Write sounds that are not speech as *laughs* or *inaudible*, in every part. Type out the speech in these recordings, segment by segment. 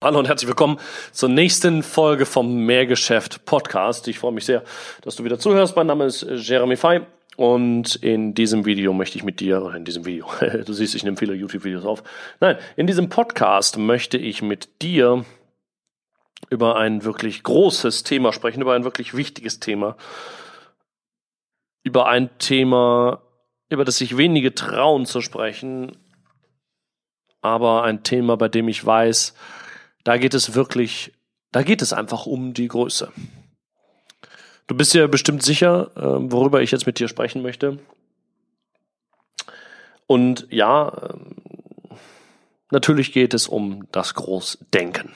Hallo und herzlich willkommen zur nächsten Folge vom Mehrgeschäft Podcast. Ich freue mich sehr, dass du wieder zuhörst. Mein Name ist Jeremy Fay und in diesem Video möchte ich mit dir, in diesem Video, *laughs* du siehst, ich nehme viele YouTube-Videos auf. Nein, in diesem Podcast möchte ich mit dir über ein wirklich großes Thema sprechen, über ein wirklich wichtiges Thema, über ein Thema, über das sich wenige trauen zu sprechen, aber ein Thema, bei dem ich weiß, da geht es wirklich, da geht es einfach um die Größe. Du bist ja bestimmt sicher, ähm, worüber ich jetzt mit dir sprechen möchte. Und ja, ähm, natürlich geht es um das Großdenken.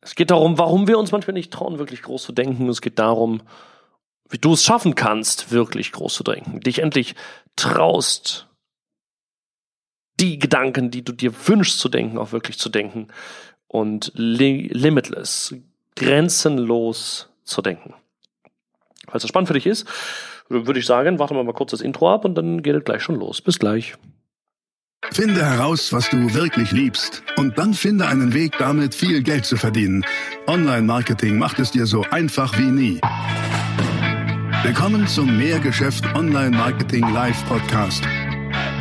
Es geht darum, warum wir uns manchmal nicht trauen, wirklich groß zu denken. Es geht darum, wie du es schaffen kannst, wirklich groß zu denken. Dich endlich traust, die Gedanken, die du dir wünschst zu denken, auch wirklich zu denken und li limitless, grenzenlos zu denken. Falls das spannend für dich ist, würde ich sagen, warten wir mal kurz das Intro ab und dann geht es gleich schon los. Bis gleich. Finde heraus, was du wirklich liebst und dann finde einen Weg, damit viel Geld zu verdienen. Online-Marketing macht es dir so einfach wie nie. Willkommen zum Mehrgeschäft Online-Marketing Live Podcast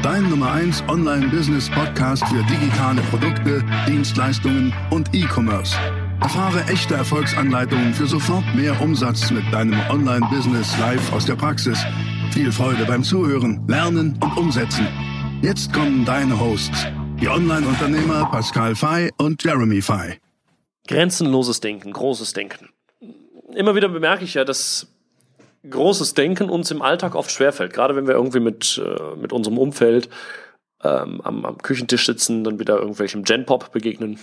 Dein Nummer 1 Online-Business-Podcast für digitale Produkte, Dienstleistungen und E-Commerce. Erfahre echte Erfolgsanleitungen für sofort mehr Umsatz mit deinem Online-Business live aus der Praxis. Viel Freude beim Zuhören, Lernen und Umsetzen. Jetzt kommen deine Hosts, die Online-Unternehmer Pascal Fay und Jeremy Fay. Grenzenloses Denken, großes Denken. Immer wieder bemerke ich ja, dass großes Denken uns im Alltag oft schwerfällt. Gerade wenn wir irgendwie mit, äh, mit unserem Umfeld ähm, am, am Küchentisch sitzen, dann wieder irgendwelchem Genpop begegnen.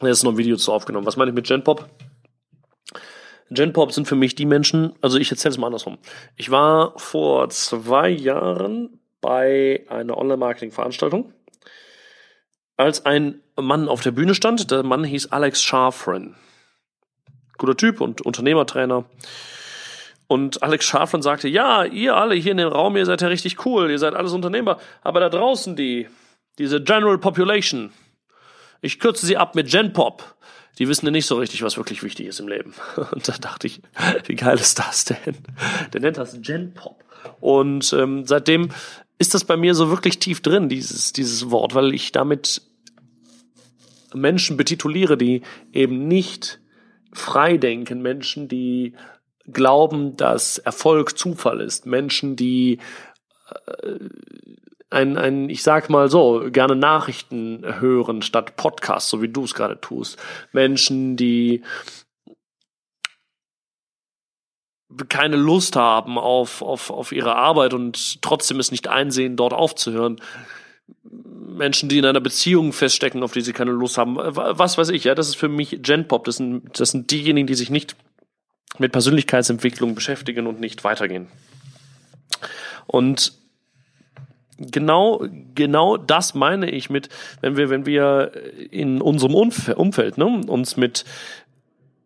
Da ist noch ein Video zu aufgenommen. Was meine ich mit Genpop? Genpop sind für mich die Menschen, also ich erzähle es mal andersrum. Ich war vor zwei Jahren bei einer Online-Marketing-Veranstaltung, als ein Mann auf der Bühne stand. Der Mann hieß Alex Scharfren. Guter Typ und Unternehmertrainer. Und Alex Schafran sagte, ja, ihr alle hier in dem Raum, ihr seid ja richtig cool, ihr seid alles Unternehmer, aber da draußen die, diese General Population, ich kürze sie ab mit Genpop, die wissen ja nicht so richtig, was wirklich wichtig ist im Leben. *laughs* Und da dachte ich, wie geil ist das denn? Der nennt das Genpop. Und ähm, seitdem ist das bei mir so wirklich tief drin, dieses, dieses Wort, weil ich damit Menschen betituliere, die eben nicht frei denken, Menschen, die glauben, dass Erfolg Zufall ist. Menschen, die äh, ein, ein, ich sag mal so, gerne Nachrichten hören statt Podcasts, so wie du es gerade tust. Menschen, die keine Lust haben auf, auf, auf ihre Arbeit und trotzdem es nicht einsehen, dort aufzuhören. Menschen, die in einer Beziehung feststecken, auf die sie keine Lust haben. Was weiß ich, ja, das ist für mich Genpop. Das sind, das sind diejenigen, die sich nicht mit Persönlichkeitsentwicklung beschäftigen und nicht weitergehen. Und genau, genau das meine ich mit, wenn wir, wenn wir in unserem Umfeld ne, uns mit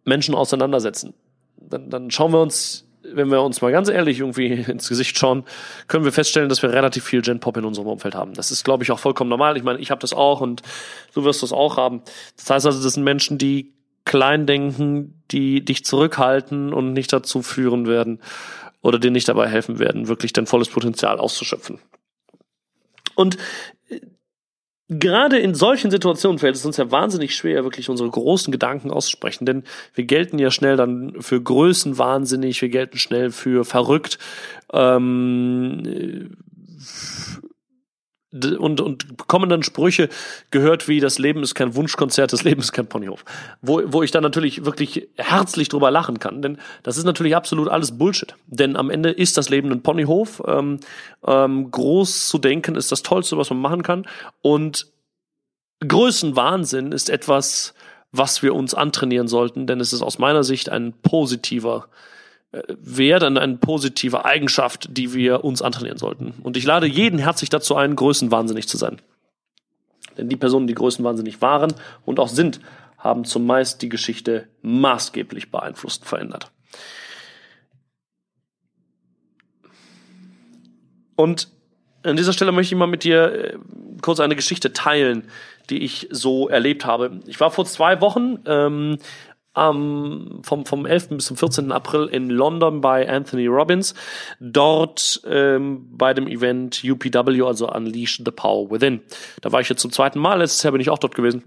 Menschen auseinandersetzen, dann, dann schauen wir uns, wenn wir uns mal ganz ehrlich irgendwie ins Gesicht schauen, können wir feststellen, dass wir relativ viel Gen Pop in unserem Umfeld haben. Das ist, glaube ich, auch vollkommen normal. Ich meine, ich habe das auch und du wirst das auch haben. Das heißt also, das sind Menschen, die Kleindenken, die dich zurückhalten und nicht dazu führen werden oder dir nicht dabei helfen werden, wirklich dein volles Potenzial auszuschöpfen. Und äh, gerade in solchen Situationen fällt es uns ja wahnsinnig schwer, wirklich unsere großen Gedanken auszusprechen, denn wir gelten ja schnell dann für Größenwahnsinnig, wir gelten schnell für verrückt. Ähm, und, und bekommen dann Sprüche gehört wie, das Leben ist kein Wunschkonzert, das Leben ist kein Ponyhof. Wo, wo ich dann natürlich wirklich herzlich drüber lachen kann, denn das ist natürlich absolut alles Bullshit. Denn am Ende ist das Leben ein Ponyhof. Ähm, ähm, groß zu denken ist das Tollste, was man machen kann. Und Größenwahnsinn ist etwas, was wir uns antrainieren sollten, denn es ist aus meiner Sicht ein positiver wäre dann eine positive Eigenschaft, die wir uns antrainieren sollten. Und ich lade jeden herzlich dazu ein, größenwahnsinnig zu sein. Denn die Personen, die größenwahnsinnig waren und auch sind, haben zumeist die Geschichte maßgeblich beeinflusst, verändert. Und an dieser Stelle möchte ich mal mit dir äh, kurz eine Geschichte teilen, die ich so erlebt habe. Ich war vor zwei Wochen ähm, am, vom, vom 11. bis zum 14. April in London bei Anthony Robbins. Dort ähm, bei dem Event UPW, also Unleash the Power Within. Da war ich jetzt zum zweiten Mal. Letztes Jahr bin ich auch dort gewesen.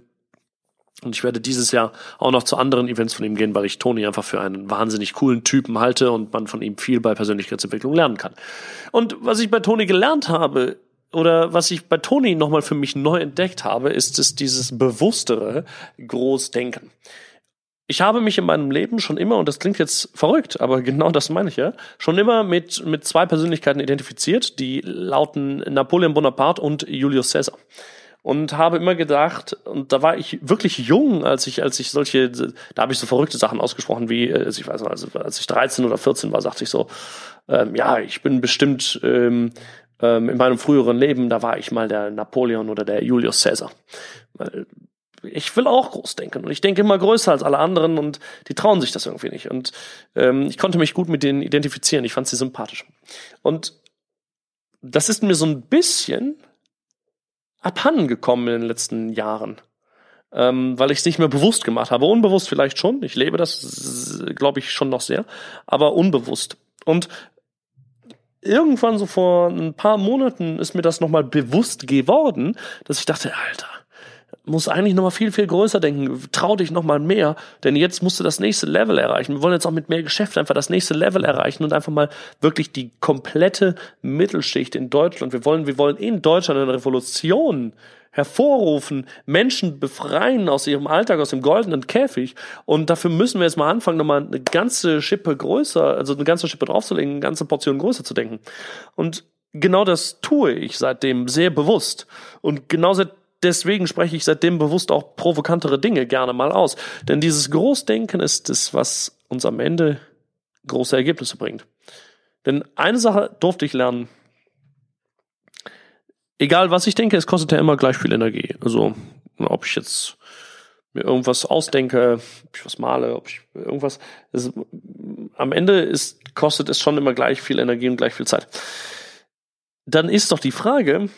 Und ich werde dieses Jahr auch noch zu anderen Events von ihm gehen, weil ich Tony einfach für einen wahnsinnig coolen Typen halte und man von ihm viel bei Persönlichkeitsentwicklung lernen kann. Und was ich bei Tony gelernt habe, oder was ich bei Tony nochmal für mich neu entdeckt habe, ist es dieses bewusstere Großdenken. Ich habe mich in meinem Leben schon immer, und das klingt jetzt verrückt, aber *laughs* genau das meine ich ja, schon immer mit, mit zwei Persönlichkeiten identifiziert, die lauten Napoleon Bonaparte und Julius Caesar und habe immer gedacht, und da war ich wirklich jung, als ich, als ich solche, da habe ich so verrückte Sachen ausgesprochen, wie, also ich weiß noch, also als ich 13 oder 14 war, sagte ich so, ähm, ja, ich bin bestimmt ähm, ähm, in meinem früheren Leben, da war ich mal der Napoleon oder der Julius Caesar. Ich will auch groß denken und ich denke immer größer als alle anderen und die trauen sich das irgendwie nicht. Und ähm, ich konnte mich gut mit denen identifizieren, ich fand sie sympathisch. Und das ist mir so ein bisschen abhanden gekommen in den letzten Jahren. Ähm, weil ich es nicht mehr bewusst gemacht habe. Unbewusst vielleicht schon. Ich lebe das, glaube ich, schon noch sehr. Aber unbewusst. Und irgendwann so vor ein paar Monaten ist mir das nochmal bewusst geworden, dass ich dachte, Alter, muss eigentlich nochmal viel, viel größer denken. Trau dich nochmal mehr, denn jetzt musst du das nächste Level erreichen. Wir wollen jetzt auch mit mehr Geschäft einfach das nächste Level erreichen und einfach mal wirklich die komplette Mittelschicht in Deutschland. Wir wollen, wir wollen in Deutschland eine Revolution hervorrufen, Menschen befreien aus ihrem Alltag, aus dem goldenen Käfig. Und dafür müssen wir jetzt mal anfangen, nochmal eine ganze Schippe größer, also eine ganze Schippe draufzulegen, eine ganze Portion größer zu denken. Und genau das tue ich seitdem sehr bewusst. Und genau seit deswegen spreche ich seitdem bewusst auch provokantere Dinge gerne mal aus. Denn dieses Großdenken ist es, was uns am Ende große Ergebnisse bringt. Denn eine Sache durfte ich lernen. Egal was ich denke, es kostet ja immer gleich viel Energie. Also, ob ich jetzt mir irgendwas ausdenke, ob ich was male, ob ich irgendwas, es, am Ende ist, kostet es schon immer gleich viel Energie und gleich viel Zeit. Dann ist doch die Frage,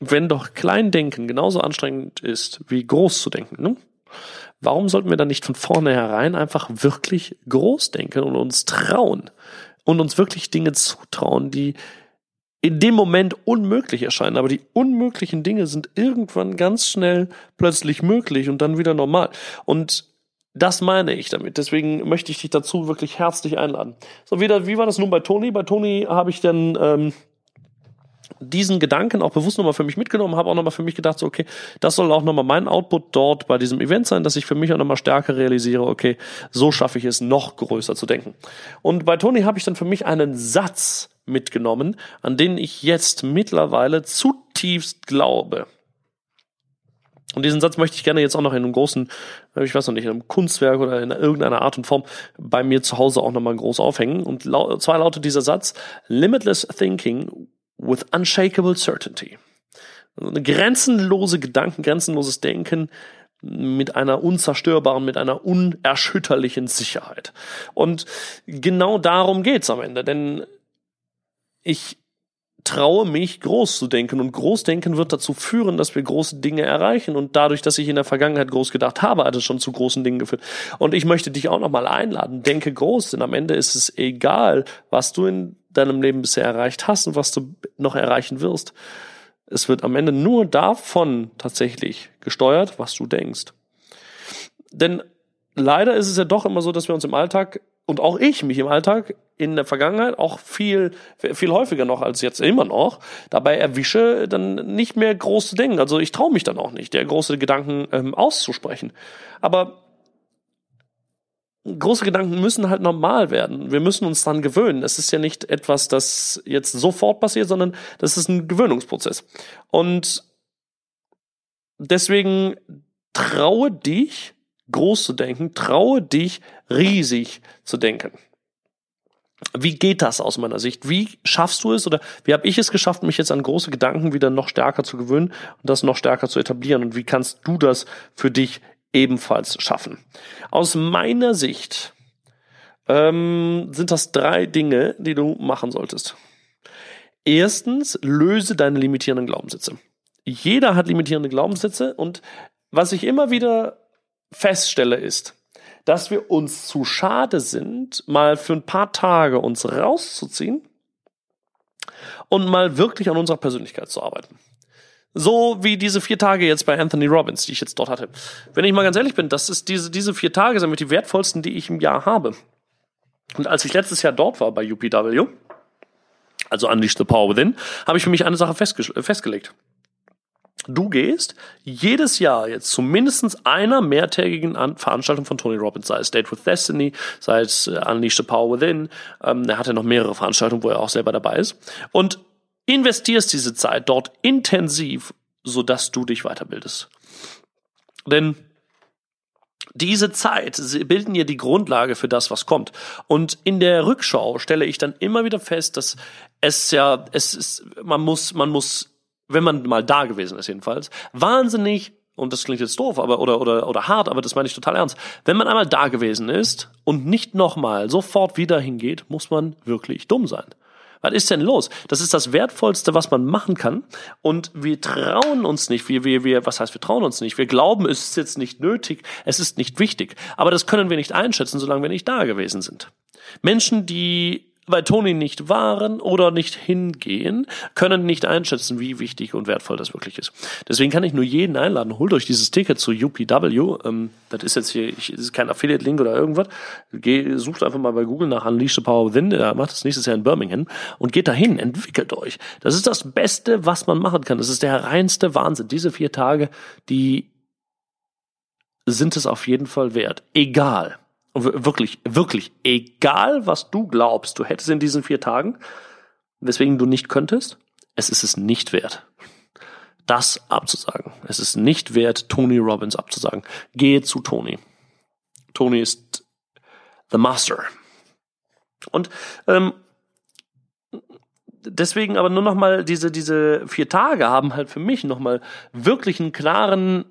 wenn doch Kleindenken genauso anstrengend ist, wie groß zu denken, ne? warum sollten wir dann nicht von vornherein einfach wirklich groß denken und uns trauen und uns wirklich Dinge zutrauen, die in dem Moment unmöglich erscheinen, aber die unmöglichen Dinge sind irgendwann ganz schnell plötzlich möglich und dann wieder normal. Und das meine ich damit. Deswegen möchte ich dich dazu wirklich herzlich einladen. So, wieder, wie war das nun bei Toni? Bei Toni habe ich dann ähm, diesen Gedanken auch bewusst nochmal für mich mitgenommen, habe auch nochmal für mich gedacht, so, okay, das soll auch nochmal mein Output dort bei diesem Event sein, dass ich für mich auch nochmal stärker realisiere, okay, so schaffe ich es, noch größer zu denken. Und bei Tony habe ich dann für mich einen Satz mitgenommen, an den ich jetzt mittlerweile zutiefst glaube. Und diesen Satz möchte ich gerne jetzt auch noch in einem großen, ich weiß noch nicht, in einem Kunstwerk oder in irgendeiner Art und Form bei mir zu Hause auch nochmal groß aufhängen. Und zwar lautet dieser Satz, Limitless Thinking with unshakable certainty. Also eine grenzenlose Gedanken, grenzenloses Denken mit einer unzerstörbaren, mit einer unerschütterlichen Sicherheit. Und genau darum geht's am Ende, denn ich traue mich, groß zu denken. Und Großdenken wird dazu führen, dass wir große Dinge erreichen. Und dadurch, dass ich in der Vergangenheit groß gedacht habe, hat es schon zu großen Dingen geführt. Und ich möchte dich auch nochmal einladen. Denke groß, denn am Ende ist es egal, was du in deinem Leben bisher erreicht hast und was du noch erreichen wirst. Es wird am Ende nur davon tatsächlich gesteuert, was du denkst. Denn leider ist es ja doch immer so, dass wir uns im Alltag und auch ich mich im Alltag in der Vergangenheit auch viel viel häufiger noch als jetzt immer noch dabei erwische, dann nicht mehr groß zu denken. Also ich traue mich dann auch nicht, der große Gedanken ähm, auszusprechen. Aber große Gedanken müssen halt normal werden. Wir müssen uns dran gewöhnen. Es ist ja nicht etwas, das jetzt sofort passiert, sondern das ist ein Gewöhnungsprozess. Und deswegen traue dich, groß zu denken, traue dich, riesig zu denken. Wie geht das aus meiner Sicht? Wie schaffst du es oder wie habe ich es geschafft, mich jetzt an große Gedanken wieder noch stärker zu gewöhnen und das noch stärker zu etablieren? Und wie kannst du das für dich ebenfalls schaffen. Aus meiner Sicht ähm, sind das drei Dinge, die du machen solltest. Erstens, löse deine limitierenden Glaubenssätze. jeder hat limitierende Glaubenssätze und was ich immer wieder feststelle ist, dass wir uns zu schade sind, mal für ein paar Tage uns rauszuziehen und mal wirklich an unserer Persönlichkeit zu arbeiten. So wie diese vier Tage jetzt bei Anthony Robbins, die ich jetzt dort hatte. Wenn ich mal ganz ehrlich bin, das ist diese, diese vier Tage sind mit die wertvollsten, die ich im Jahr habe. Und als ich letztes Jahr dort war bei UPW, also Unleash the Power Within, habe ich für mich eine Sache festge festgelegt. Du gehst jedes Jahr jetzt zu mindestens einer mehrtägigen An Veranstaltung von Tony Robbins, sei es Date with Destiny, sei es äh, Unleash the Power Within. Ähm, er hat ja noch mehrere Veranstaltungen, wo er auch selber dabei ist. Und investierst diese Zeit dort intensiv, sodass du dich weiterbildest. Denn diese Zeit bilden ja die Grundlage für das, was kommt. Und in der Rückschau stelle ich dann immer wieder fest, dass es ja, es ist, man muss, man muss, wenn man mal da gewesen ist jedenfalls, wahnsinnig und das klingt jetzt doof, aber oder oder oder hart, aber das meine ich total ernst. Wenn man einmal da gewesen ist und nicht nochmal sofort wieder hingeht, muss man wirklich dumm sein. Was ist denn los? Das ist das Wertvollste, was man machen kann. Und wir trauen uns nicht. Wir, wir, wir, was heißt, wir trauen uns nicht? Wir glauben, es ist jetzt nicht nötig, es ist nicht wichtig. Aber das können wir nicht einschätzen, solange wir nicht da gewesen sind. Menschen, die bei Tony nicht waren oder nicht hingehen, können nicht einschätzen, wie wichtig und wertvoll das wirklich ist. Deswegen kann ich nur jeden einladen, holt euch dieses Ticket zu UPW. Ähm, das ist jetzt hier, ich, ist kein Affiliate-Link oder irgendwas. Geh, sucht einfach mal bei Google nach Unleash the Power Within. Er macht das nächstes Jahr in Birmingham und geht dahin, entwickelt euch. Das ist das Beste, was man machen kann. Das ist der reinste Wahnsinn. Diese vier Tage, die sind es auf jeden Fall wert. Egal wirklich, wirklich, egal was du glaubst, du hättest in diesen vier Tagen, weswegen du nicht könntest, es ist es nicht wert. Das abzusagen. Es ist nicht wert, Tony Robbins abzusagen. Gehe zu Tony. Tony ist the Master. Und ähm, deswegen aber nur noch mal diese diese vier Tage haben halt für mich noch mal wirklich einen klaren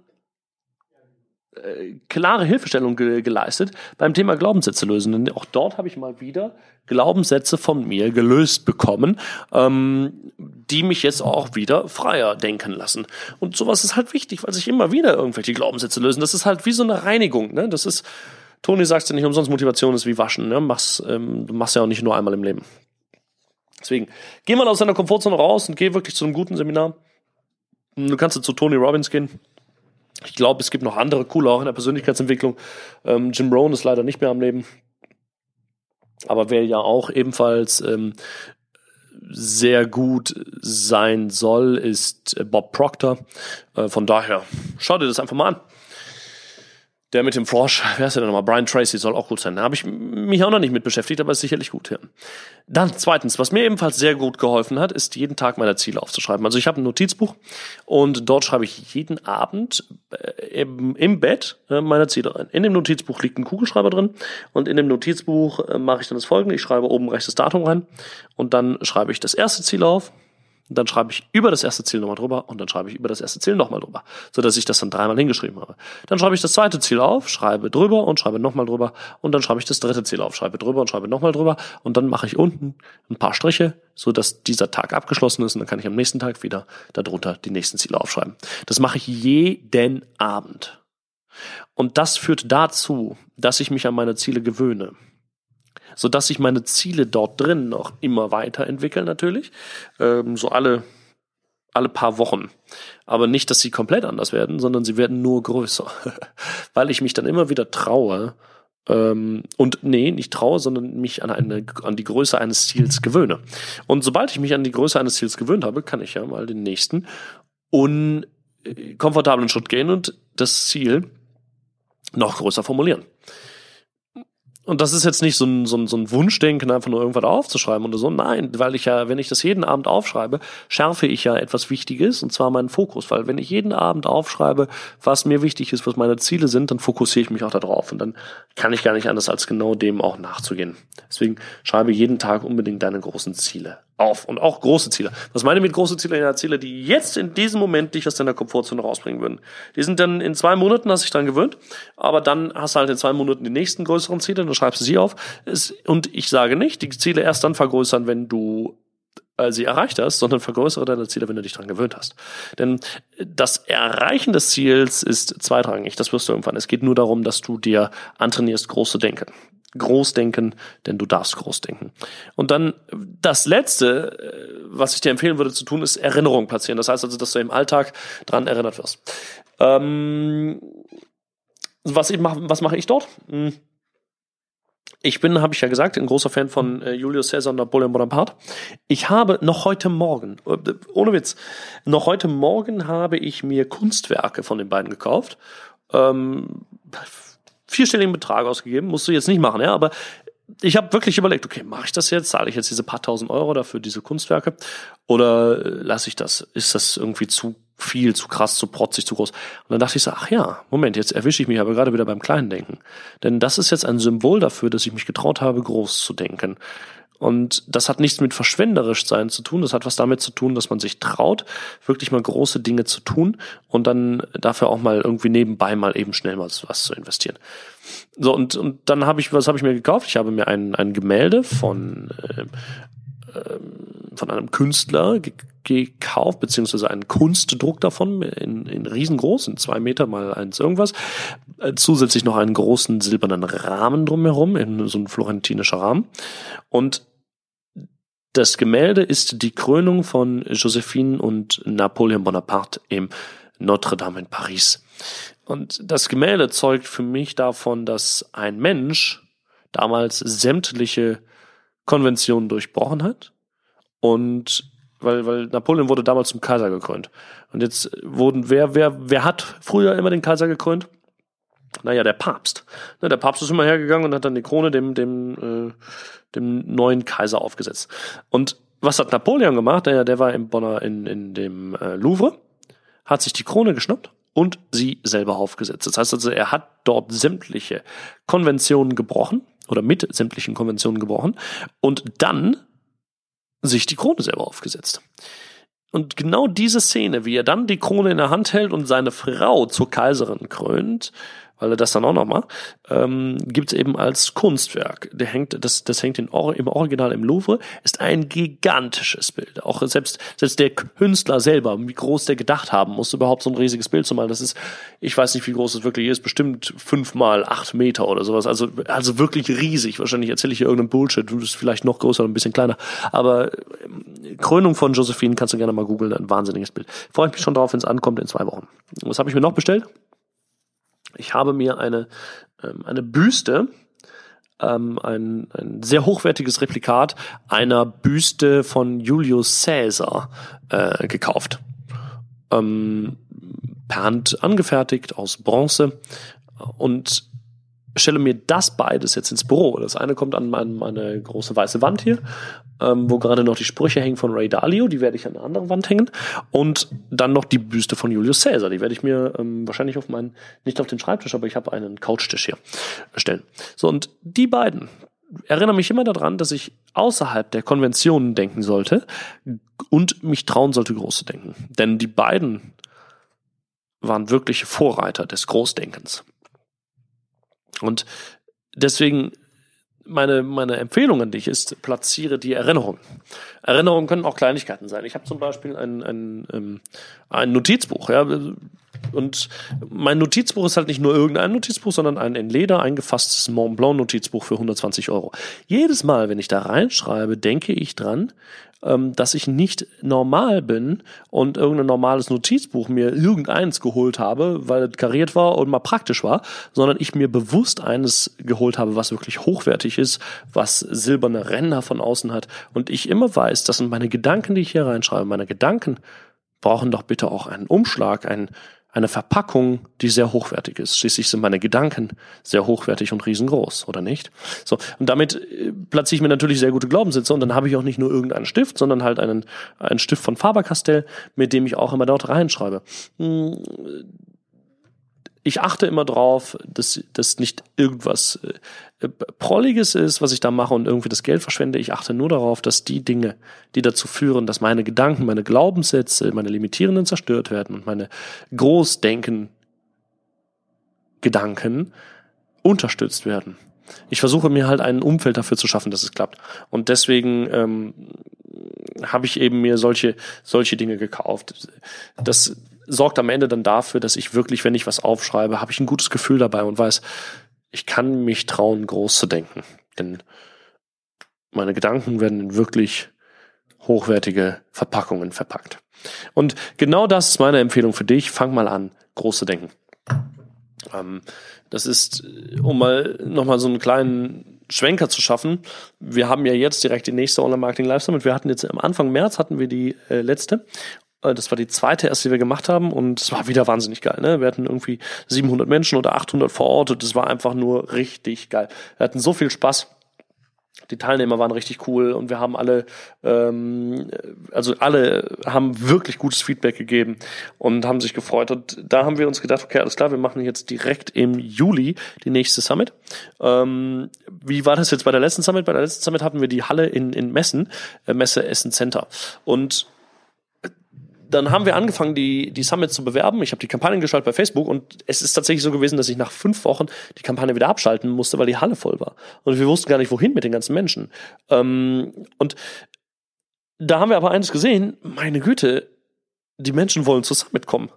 klare Hilfestellung ge geleistet beim Thema Glaubenssätze lösen. Denn auch dort habe ich mal wieder Glaubenssätze von mir gelöst bekommen, ähm, die mich jetzt auch wieder freier denken lassen. Und sowas ist halt wichtig, weil sich immer wieder irgendwelche Glaubenssätze lösen. Das ist halt wie so eine Reinigung. Ne? Das ist, Toni sagt ja nicht umsonst, Motivation ist wie Waschen. Ne? Mach's, ähm, du machst ja auch nicht nur einmal im Leben. Deswegen, geh mal aus deiner Komfortzone raus und geh wirklich zu einem guten Seminar. Du kannst zu Tony Robbins gehen ich glaube, es gibt noch andere coole auch in der Persönlichkeitsentwicklung. Ähm, Jim Rohn ist leider nicht mehr am Leben. Aber wer ja auch ebenfalls ähm, sehr gut sein soll, ist äh, Bob Proctor. Äh, von daher, schau dir das einfach mal an. Der mit dem Frosch, wer ist der denn nochmal? Brian Tracy soll auch gut sein. Da habe ich mich auch noch nicht mit beschäftigt, aber ist sicherlich gut. Ja. Dann zweitens, was mir ebenfalls sehr gut geholfen hat, ist jeden Tag meine Ziele aufzuschreiben. Also ich habe ein Notizbuch und dort schreibe ich jeden Abend äh, im, im, Bett äh, meine Ziele rein. In dem Notizbuch liegt ein Kugelschreiber drin und in dem Notizbuch äh, mache ich dann das folgende. Ich schreibe oben rechts das Datum rein und dann schreibe ich das erste Ziel auf, und dann schreibe ich über das erste Ziel nochmal drüber und dann schreibe ich über das erste Ziel nochmal drüber, so dass ich das dann dreimal hingeschrieben habe. Dann schreibe ich das zweite Ziel auf, schreibe drüber und schreibe nochmal drüber und dann schreibe ich das dritte Ziel auf, schreibe drüber und schreibe nochmal drüber und dann mache ich unten ein paar Striche, so dass dieser Tag abgeschlossen ist und dann kann ich am nächsten Tag wieder darunter die nächsten Ziele aufschreiben. Das mache ich jeden Abend. Und das führt dazu, dass ich mich an meine Ziele gewöhne so dass sich meine Ziele dort drin noch immer weiterentwickeln natürlich. Ähm, so alle alle paar Wochen. Aber nicht, dass sie komplett anders werden, sondern sie werden nur größer. *laughs* Weil ich mich dann immer wieder traue, ähm, und nee, nicht traue, sondern mich an, eine, an die Größe eines Ziels gewöhne. Und sobald ich mich an die Größe eines Ziels gewöhnt habe, kann ich ja mal den nächsten unkomfortablen Schritt gehen und das Ziel noch größer formulieren. Und das ist jetzt nicht so ein, so, ein, so ein Wunschdenken, einfach nur irgendwas aufzuschreiben oder so. Nein, weil ich ja, wenn ich das jeden Abend aufschreibe, schärfe ich ja etwas Wichtiges und zwar meinen Fokus. Weil wenn ich jeden Abend aufschreibe, was mir wichtig ist, was meine Ziele sind, dann fokussiere ich mich auch darauf. Und dann kann ich gar nicht anders, als genau dem auch nachzugehen. Deswegen schreibe jeden Tag unbedingt deine großen Ziele auf und auch große Ziele. Was meine ich mit große Ziele? Ja, Ziele, die jetzt in diesem Moment dich aus deiner Komfortzone rausbringen würden. Die sind dann in zwei Monaten, hast du dich dran gewöhnt, aber dann hast du halt in zwei Monaten die nächsten größeren Ziele, dann schreibst du sie auf. Und ich sage nicht, die Ziele erst dann vergrößern, wenn du äh, sie erreicht hast, sondern vergrößere deine Ziele, wenn du dich daran gewöhnt hast. Denn das Erreichen des Ziels ist zweitrangig, das wirst du irgendwann. Es geht nur darum, dass du dir antrainierst, groß zu denken. Groß denken, denn du darfst groß denken. Und dann das Letzte, äh, was ich dir empfehlen würde zu tun, ist Erinnerung platzieren. Das heißt also, dass du im Alltag dran erinnert wirst. Ähm, was, was mache ich dort? Hm ich bin, habe ich ja gesagt, ein großer Fan von äh, Julius Caesar und Napoleon Bonaparte. Ich habe noch heute Morgen, äh, ohne Witz, noch heute Morgen habe ich mir Kunstwerke von den beiden gekauft. Ähm, vierstelligen Betrag ausgegeben, musst du jetzt nicht machen, ja, aber ich habe wirklich überlegt, okay, mache ich das jetzt? Zahle ich jetzt diese paar tausend Euro dafür diese Kunstwerke? Oder äh, lasse ich das? Ist das irgendwie zu viel, zu krass, zu protzig, zu groß. Und dann dachte ich so, ach ja, Moment, jetzt erwische ich mich aber gerade wieder beim kleinen Denken. Denn das ist jetzt ein Symbol dafür, dass ich mich getraut habe, groß zu denken. Und das hat nichts mit verschwenderisch sein zu tun. Das hat was damit zu tun, dass man sich traut, wirklich mal große Dinge zu tun und dann dafür auch mal irgendwie nebenbei mal eben schnell mal was zu investieren. So, und, und dann habe ich, was habe ich mir gekauft? Ich habe mir ein, ein Gemälde von äh, ähm, von einem Künstler gekauft, beziehungsweise einen Kunstdruck davon in, in riesengroß, in zwei Meter mal eins irgendwas. Äh, zusätzlich noch einen großen silbernen Rahmen drumherum, in so ein florentinischer Rahmen. Und das Gemälde ist die Krönung von Josephine und Napoleon Bonaparte im Notre Dame in Paris. Und das Gemälde zeugt für mich davon, dass ein Mensch damals sämtliche Konventionen durchbrochen hat und weil, weil Napoleon wurde damals zum Kaiser gekrönt. Und jetzt wurden, wer, wer, wer hat früher immer den Kaiser gekrönt? Naja, der Papst. Ne, der Papst ist immer hergegangen und hat dann die Krone dem, dem, äh, dem neuen Kaiser aufgesetzt. Und was hat Napoleon gemacht? Der, der war im Bonner in, in dem äh, Louvre, hat sich die Krone geschnappt und sie selber aufgesetzt. Das heißt also, er hat dort sämtliche Konventionen gebrochen oder mit sämtlichen Konventionen gebrochen und dann sich die Krone selber aufgesetzt. Und genau diese Szene, wie er dann die Krone in der Hand hält und seine Frau zur Kaiserin krönt, weil er das dann auch noch macht, ähm, gibt es eben als Kunstwerk. Der hängt, das, das hängt in, im Original im Louvre, ist ein gigantisches Bild. Auch selbst, selbst der Künstler selber, wie groß der gedacht haben muss, überhaupt so ein riesiges Bild zu malen. Das ist, ich weiß nicht, wie groß es wirklich ist, bestimmt fünf mal acht Meter oder sowas. Also, also wirklich riesig. Wahrscheinlich erzähle ich hier irgendeinen Bullshit. Du bist vielleicht noch größer und ein bisschen kleiner. Aber ähm, Krönung von Josephine kannst du gerne mal googeln. Ein wahnsinniges Bild. Freue ich mich schon drauf, wenn es ankommt in zwei Wochen. Was habe ich mir noch bestellt? Ich habe mir eine, ähm, eine Büste, ähm, ein, ein sehr hochwertiges Replikat einer Büste von Julius Caesar äh, gekauft. Ähm, per Hand angefertigt aus Bronze und stelle mir das beides jetzt ins Büro. Das eine kommt an meine, meine große weiße Wand hier, ähm, wo gerade noch die Sprüche hängen von Ray Dalio, die werde ich an einer anderen Wand hängen. Und dann noch die Büste von Julius Caesar, die werde ich mir ähm, wahrscheinlich auf meinen, nicht auf den Schreibtisch, aber ich habe einen Couchtisch hier stellen. So, und die beiden erinnere mich immer daran, dass ich außerhalb der Konventionen denken sollte und mich trauen sollte, groß zu denken. Denn die beiden waren wirkliche Vorreiter des Großdenkens. Und deswegen meine, meine Empfehlung an dich ist, platziere die Erinnerungen. Erinnerungen können auch Kleinigkeiten sein. Ich habe zum Beispiel ein, ein, ähm, ein Notizbuch, ja, und mein Notizbuch ist halt nicht nur irgendein Notizbuch, sondern ein in Leder eingefasstes Mont Blanc Notizbuch für 120 Euro. Jedes Mal, wenn ich da reinschreibe, denke ich dran, ähm, dass ich nicht normal bin und irgendein normales Notizbuch mir irgendeins geholt habe, weil es kariert war und mal praktisch war, sondern ich mir bewusst eines geholt habe, was wirklich hochwertig ist, was silberne Ränder von außen hat und ich immer weiß, das sind meine Gedanken, die ich hier reinschreibe. Meine Gedanken brauchen doch bitte auch einen Umschlag, einen eine Verpackung, die sehr hochwertig ist. Schließlich sind meine Gedanken sehr hochwertig und riesengroß, oder nicht? So, und damit äh, platziere ich mir natürlich sehr gute Glaubenssitze und dann habe ich auch nicht nur irgendeinen Stift, sondern halt einen, einen Stift von Faber-Castell, mit dem ich auch immer dort reinschreibe. Ich achte immer drauf, dass, dass nicht irgendwas äh, Prolliges ist, was ich da mache und irgendwie das Geld verschwende. Ich achte nur darauf, dass die Dinge, die dazu führen, dass meine Gedanken, meine Glaubenssätze, meine limitierenden zerstört werden und meine Großdenken Gedanken unterstützt werden. Ich versuche mir halt ein Umfeld dafür zu schaffen, dass es klappt. Und deswegen ähm, habe ich eben mir solche, solche Dinge gekauft. Das sorgt am Ende dann dafür, dass ich wirklich, wenn ich was aufschreibe, habe ich ein gutes Gefühl dabei und weiß, ich kann mich trauen, groß zu denken. Denn meine Gedanken werden in wirklich hochwertige Verpackungen verpackt. Und genau das ist meine Empfehlung für dich. Fang mal an, groß zu denken. Ähm, das ist, um mal nochmal so einen kleinen Schwenker zu schaffen. Wir haben ja jetzt direkt die nächste Online-Marketing Live Summit. Wir hatten jetzt am Anfang März hatten wir die äh, letzte. Äh, das war die zweite erste, die wir gemacht haben und es war wieder wahnsinnig geil. Ne? Wir hatten irgendwie 700 Menschen oder 800 vor Ort und es war einfach nur richtig geil. Wir hatten so viel Spaß. Die Teilnehmer waren richtig cool und wir haben alle, ähm, also alle haben wirklich gutes Feedback gegeben und haben sich gefreut. Und da haben wir uns gedacht, okay, alles klar, wir machen jetzt direkt im Juli die nächste Summit. Ähm, wie war das jetzt bei der letzten Summit? Bei der letzten Summit hatten wir die Halle in, in Messen, äh, Messe Essen Center. Und dann haben wir angefangen, die, die Summits zu bewerben. Ich habe die Kampagnen geschaltet bei Facebook und es ist tatsächlich so gewesen, dass ich nach fünf Wochen die Kampagne wieder abschalten musste, weil die Halle voll war. Und wir wussten gar nicht, wohin mit den ganzen Menschen. Ähm, und da haben wir aber eines gesehen, meine Güte, die Menschen wollen zur Summit kommen.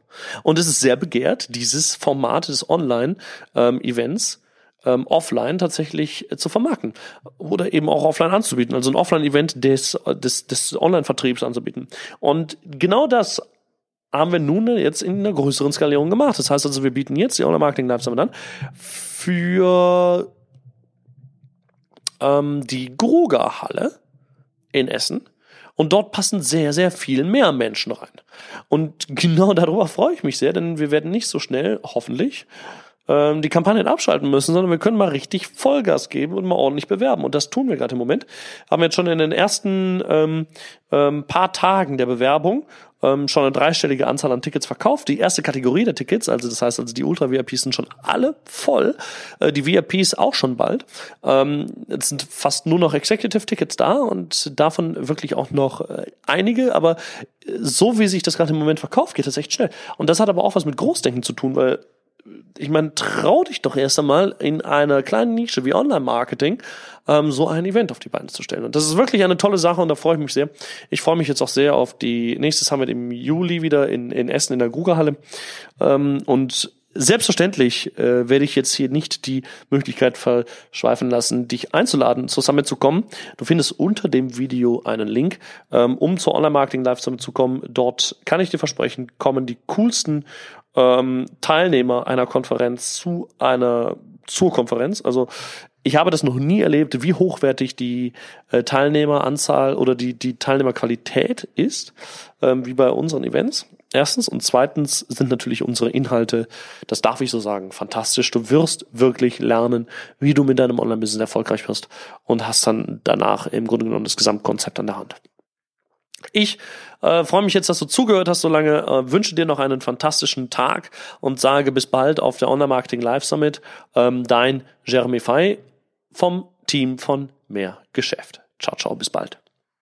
Und es ist sehr begehrt, dieses Format des Online-Events. Ähm, ähm, offline tatsächlich äh, zu vermarkten oder eben auch offline anzubieten, also ein Offline-Event des, des, des Online-Vertriebs anzubieten. Und genau das haben wir nun jetzt in einer größeren Skalierung gemacht. Das heißt also, wir bieten jetzt die Online-Marketing Live Summit an für ähm, die Gruger-Halle in Essen. Und dort passen sehr, sehr viel mehr Menschen rein. Und genau darüber freue ich mich sehr, denn wir werden nicht so schnell, hoffentlich, ähm, die Kampagnen abschalten müssen, sondern wir können mal richtig Vollgas geben und mal ordentlich bewerben. Und das tun wir gerade im Moment. Haben jetzt schon in den ersten ähm, ähm, paar Tagen der Bewerbung ähm, schon eine dreistellige Anzahl an Tickets verkauft. Die erste Kategorie der Tickets, also das heißt also die Ultra-VIPs sind schon alle voll. Äh, die VIPs auch schon bald. Ähm, es sind fast nur noch Executive-Tickets da und davon wirklich auch noch äh, einige, aber so wie sich das gerade im Moment verkauft, geht das echt schnell. Und das hat aber auch was mit Großdenken zu tun, weil ich meine, trau dich doch erst einmal in einer kleinen Nische wie Online-Marketing ähm, so ein Event auf die Beine zu stellen. Und das ist wirklich eine tolle Sache und da freue ich mich sehr. Ich freue mich jetzt auch sehr auf die nächste Summit im Juli wieder in, in Essen in der Grugerhalle. Ähm, und Selbstverständlich äh, werde ich jetzt hier nicht die Möglichkeit verschweifen lassen, dich einzuladen, zur Summit zu kommen. Du findest unter dem Video einen Link, ähm, um zur Online-Marketing Live Summit zu kommen. Dort kann ich dir versprechen, kommen die coolsten ähm, Teilnehmer einer Konferenz zu einer zur Konferenz. Also ich habe das noch nie erlebt, wie hochwertig die äh, Teilnehmeranzahl oder die, die Teilnehmerqualität ist, ähm, wie bei unseren Events. Erstens und zweitens sind natürlich unsere Inhalte, das darf ich so sagen, fantastisch. Du wirst wirklich lernen, wie du mit deinem Online-Business erfolgreich wirst und hast dann danach im Grunde genommen das Gesamtkonzept an der Hand. Ich äh, freue mich jetzt, dass du zugehört hast so lange. Äh, wünsche dir noch einen fantastischen Tag und sage bis bald auf der Online Marketing Live Summit. Ähm, dein Jeremy Fay vom Team von Mehr Geschäft. Ciao, ciao, bis bald.